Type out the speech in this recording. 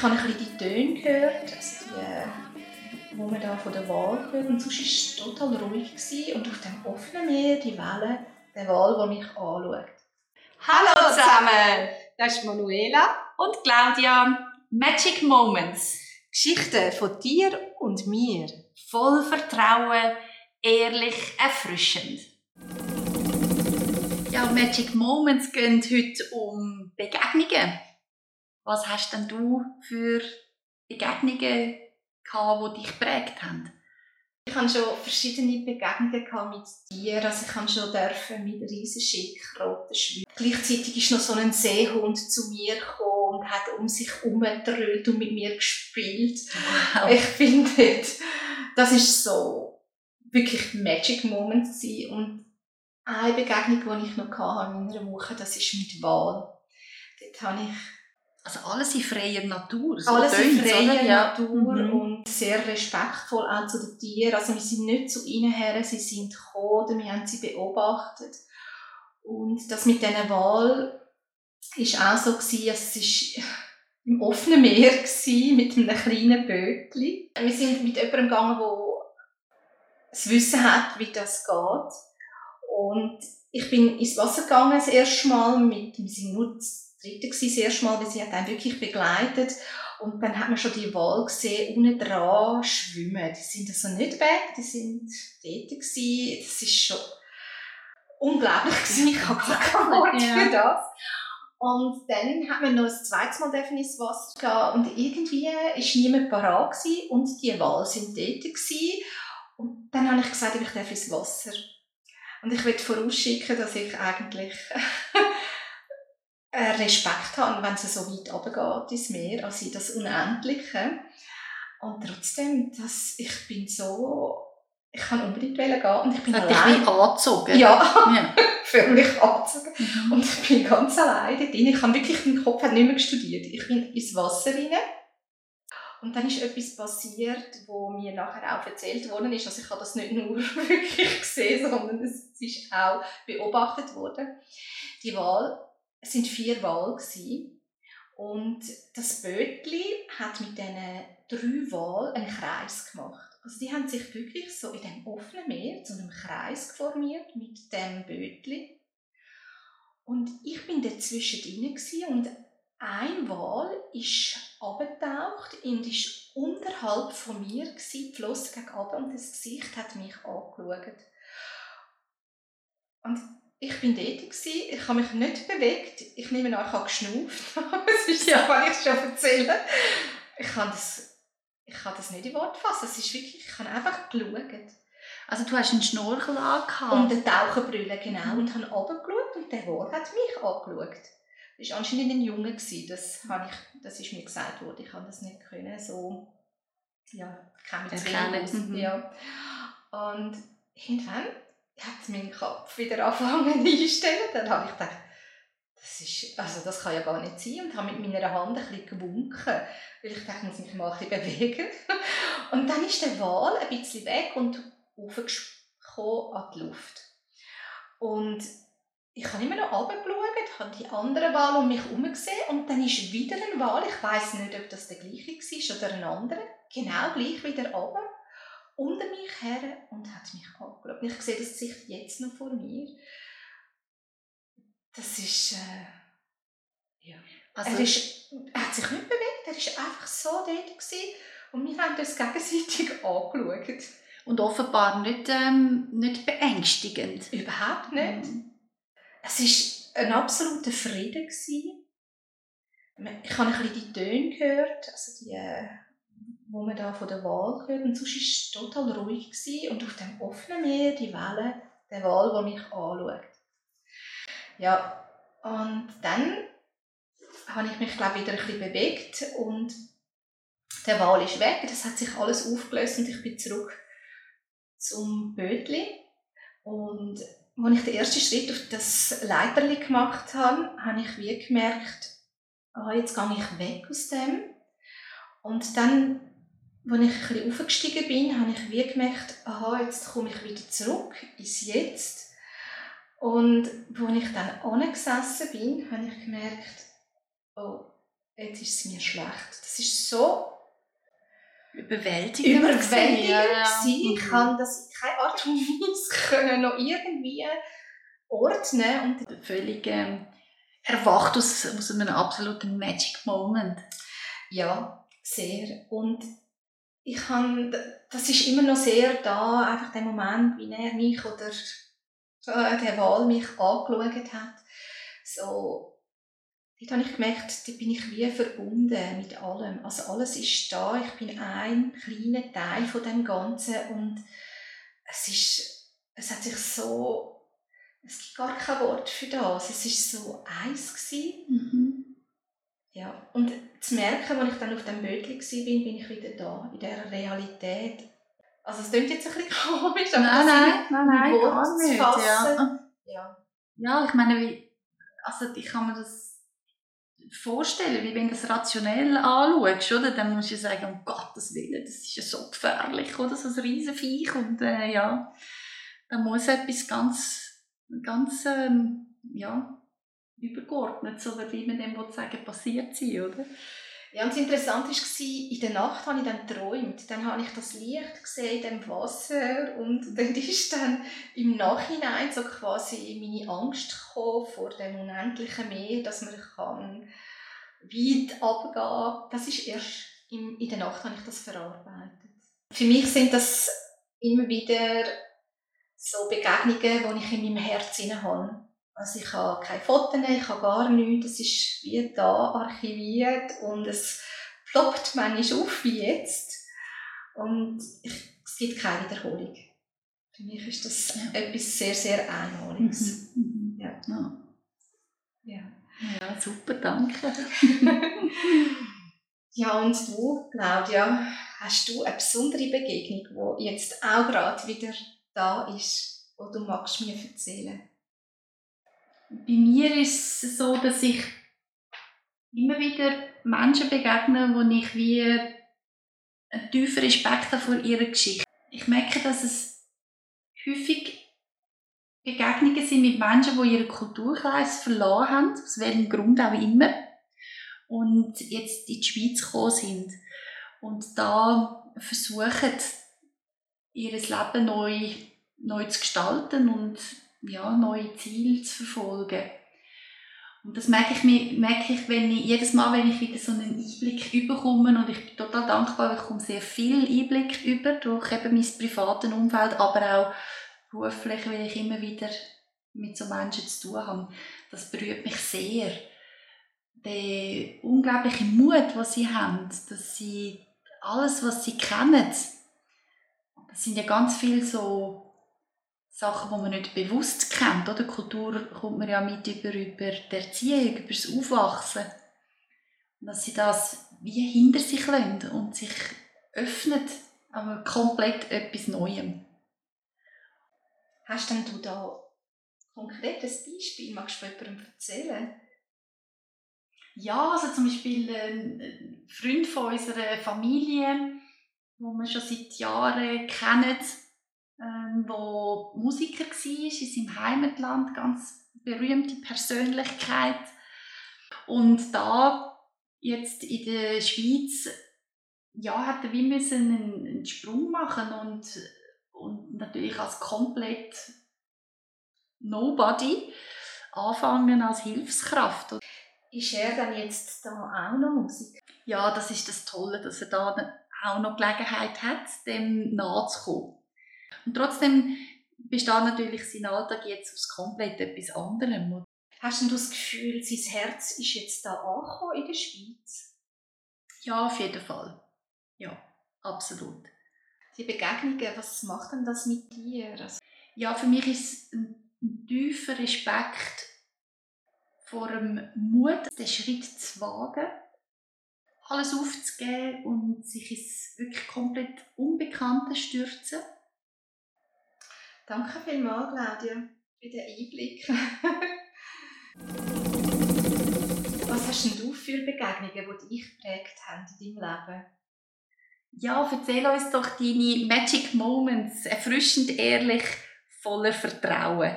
Ich habe ein bisschen die Töne gehört, also die, wo man da von der Wahl hört. Und sonst war es total ruhig. Gewesen. Und auf dem offenen Meer, die Wellen, der Wal, der mich anschaut. Hallo zusammen! Das ist Manuela und Claudia. Magic Moments. Geschichten von dir und mir. Voll Vertrauen, ehrlich, erfrischend. Ja, Magic Moments gehen heute um Begegnungen. Was hast denn du für Begegnungen gehabt, die dich geprägt haben? Ich hatte schon verschiedene Begegnungen mit Tieren. Also ich durfte schon mit riesen Schildkröten schwimmen. Gleichzeitig ist noch so ein Seehund zu mir gekommen und hat um sich herumgedröhlt und mit mir gespielt. Wow. Ich finde, das ist so wirklich Magic Moment gewesen. Und eine Begegnung, die ich noch hatte in einer Woche, das ist mit Wal. Dort habe ich also alles in freier Natur. So alles in freier Natur mhm. und sehr respektvoll auch zu den Tieren. Also wir sind nicht zu ihnen her, sie sind gekommen, wir haben sie beobachtet. Und das mit diesen Wahl war auch so, gewesen, es war im offenen Meer gewesen, mit einem kleinen Bötchen. Wir sind mit jemandem gegangen, der das Wissen hat, wie das geht. Und ich bin ins Wasser gegangen das erste Mal mit, wir sind nur dritte gewesen, das erste Mal, weil sie hat einen wirklich begleitet. Und dann hat man schon die Wal gesehen, unten dran schwimmen. Die sind also nicht weg, die sind dort gewesen. Das ist schon unglaublich gewesen. Ich habe keine Worte ja. für das. Und dann hat man noch ein zweites Mal ins Wasser gehen und irgendwie war niemand parat und die Wal sind dort gewesen. Und dann habe ich gesagt, ich darf ins Wasser. Und ich möchte vorausschicken, dass ich eigentlich Respekt habe, wenn es so weit runtergeht ins Meer, also in das Unendliche. Und trotzdem, das, ich bin so, ich kann unbedingt gehen und ich bin Hat allein. dich angezogen? Ja, ja. völlig angezogen. Mhm. Und ich bin ganz allein dort drin. Ich habe wirklich, mein Kopf hat nicht mehr studiert. Ich bin ins Wasser rein und dann ist etwas passiert, wo mir nachher auch erzählt worden ist. Also ich habe das nicht nur wirklich gesehen, sondern es ist auch beobachtet worden. Die Wahl, es sind vier Wale und das Bötli hat mit diesen drei Wahlen einen Kreis gemacht. Also die haben sich wirklich so in dem offenen Meer zu einem Kreis geformiert mit dem Bötli. Und ich bin dazwischen drin und ein Wal ist abgetaucht und ist unterhalb von mir gsi, floss gegen und das Gesicht hat mich angeschaut. Und ich bin dort gsi, ich habe mich nicht bewegt, ich nehme an, ich habe geschnauft, das ist ja, wenn ich schon erzähle. Ich kann das, ich kann das nicht in Wort fassen, es ist wirklich, ich habe einfach geschaut. Also du hast einen Schnorchel angehabt? Und eine Taucherbrille, genau, und habe runtergeschaut und der Wal hat mich angeschaut war anscheinend ein Junge. Gewesen. Das, habe ich, das ist mir gesagt worden. Ich konnte das nicht können, so ja, kann mich zwingen. Mhm. Ja. Und irgendwann hat mein Kopf wieder angefangen einstellen. Dann habe ich gedacht, das, ist, also das kann ja gar nicht sein. Und habe mit meiner Hand ein bisschen gewunken, weil ich dachte, ich muss mich mal ein bisschen bewegen. Und dann ist der Wal ein bisschen weg und hochgekommen an die Luft. Und ich habe immer noch runtergeschaut, habe die anderen Wale um mich herum gesehen und dann ist wieder ein Wal, ich weiß nicht, ob das der gleiche war oder ein anderer, genau gleich wieder runter, unter mich her und hat mich angeschaut. Ich sehe das Gesicht jetzt noch vor mir. Das ist, äh, ja. Also, er, ist, er hat sich nicht bewegt, er war einfach so dort gewesen, und wir haben uns gegenseitig angeschaut. Und offenbar nicht, ähm, nicht beängstigend. Überhaupt nicht. Mhm es war ein absoluter Frieden. Gewesen. Ich habe ein bisschen die Töne gehört, also die, wo man da von der Wahl hört. Und sonst war es total ruhig. Gewesen. Und auf dem offenen Meer, die Welle, der Wal, der mich anschaut. Ja, und dann habe ich mich, glaube wieder ein bisschen bewegt und der Wal ist weg. Das hat sich alles aufgelöst und ich bin zurück zum Bötli. Und als ich den ersten Schritt auf das Leiterli gemacht habe, habe ich wie gemerkt, oh, jetzt gehe ich weg aus dem. Und dann, als ich ein bisschen aufgestiegen bin, habe ich wie gemerkt, aha, jetzt komme ich wieder zurück ins Jetzt. Und als ich dann angesessen bin, habe ich gemerkt, oh, jetzt ist es mir schlecht. Das ist so überwältigend. Überwältigend ja, ja. Ich kann das in keiner Art und Weise können noch irgendwie ordnen. Und völlig ähm, erwacht aus, aus einem absoluten Magic Moment. Ja, sehr. Und ich kann, das ist immer noch sehr da, einfach der Moment, wie er mich oder äh, der Wahl mich angeschaut hat. So, dort habe ich gemerkt, da bin ich wie verbunden mit allem. Also alles ist da, ich bin ein kleiner Teil von dem Ganzen und es ist, es hat sich so, es gibt gar kein Wort für das, es ist so eins gewesen. Mhm. Ja, und zu merken, als ich dann auf dem Bötchen war, bin, bin ich wieder da, in dieser Realität. Also es klingt jetzt ein bisschen komisch, aber nein, nein, nein, nein, gar nicht. Ja. ja. ja, ich meine, wie, also ich kann mir das vorstellen, wie wenn du das rationell anschaust, oder? dann musst du sagen, um Gottes Willen, das ist ja so gefährlich, oder? so ein Riesenviech und äh, ja, da muss etwas ganz, ganz, ähm, ja, übergeordnet, so wie man dem sagen passiert sein, oder? Ja, und das Interessante war, in der Nacht habe ich dann geträumt. Dann habe ich das Licht gesehen in dem Wasser und dann ist dann im Nachhinein so quasi meine Angst vor dem unendlichen Meer, dass man kann weit abgehen. Das ist erst in, in der Nacht habe ich das verarbeitet. Für mich sind das immer wieder so Begegnungen, die ich in meinem Herzen habe. Also ich habe keine Fotos, ich habe gar nichts. Es ist wie da archiviert und es ploppt manchmal auf wie jetzt. Und ich, es gibt keine Wiederholung. Für mich ist das ja. etwas sehr, sehr Einmaliges. Mhm. mhm. Ja. Ja. ja, super, danke. ja, und du, Claudia, hast du eine besondere Begegnung, die jetzt auch gerade wieder da ist, die du magst mir erzählen magst? Bei mir ist es so, dass ich immer wieder Menschen begegne, wo ich wie einen tiefen Respekt vor ihrer Geschichte. Ich merke, dass es häufig Begegnungen sind mit Menschen, die ihren Kulturkreis verloren haben, aus welchem Grund auch immer, und jetzt in die Schweiz gekommen sind und da versuchen, ihr Leben neu, neu zu gestalten und ja, neue Ziele zu verfolgen. Und das merke ich, merke ich, wenn ich jedes Mal, wenn ich wieder so einen Einblick überkomme und ich bin total dankbar, ich komme sehr viel Einblick über durch eben mein privates Umfeld, aber auch beruflich, weil ich immer wieder mit so Menschen zu tun habe. Das berührt mich sehr. Der unglaubliche Mut, den sie haben, dass sie alles, was sie kennen, das sind ja ganz viele so Sachen, die man nicht bewusst kennt. Oder? Kultur kommt man ja mit über, über die Erziehung, über das Aufwachsen. Und dass sie das wie hinter sich lassen und sich öffnet, aber komplett etwas Neuem. Hast denn du da konkretes Beispiel? Magst du jemandem erzählen? Ja, also zum Beispiel ein Freund von unserer Familie, den wir schon seit Jahren kennen, ähm, wo Musiker war in seinem Heimatland, ganz berühmte Persönlichkeit. Und da jetzt in der Schweiz ja, hat er wie müssen einen, einen Sprung machen und, und natürlich als komplett Nobody anfangen als Hilfskraft. Ist er dann jetzt da auch noch Musik? Ja, das ist das Tolle, dass er da auch noch Gelegenheit hat, dem nachzukommen. Und trotzdem besteht natürlich sein Alltag jetzt aus komplett etwas anderem. Hast du das Gefühl, sein Herz ist jetzt da angekommen in der Schweiz? Ja, auf jeden Fall. Ja, absolut. Die Begegnungen, was macht denn das mit dir? Also ja, für mich ist es ein, ein tiefer Respekt vor dem Mut, den Schritt zu wagen, alles aufzugeben und sich ins wirklich komplett Unbekannte stürzen. Danke vielmals, Claudia, für den Einblick. Was hast du für Begegnungen, die dich geprägt haben in deinem Leben? Ja, erzähl uns doch deine Magic Moments, erfrischend ehrlich, voller Vertrauen.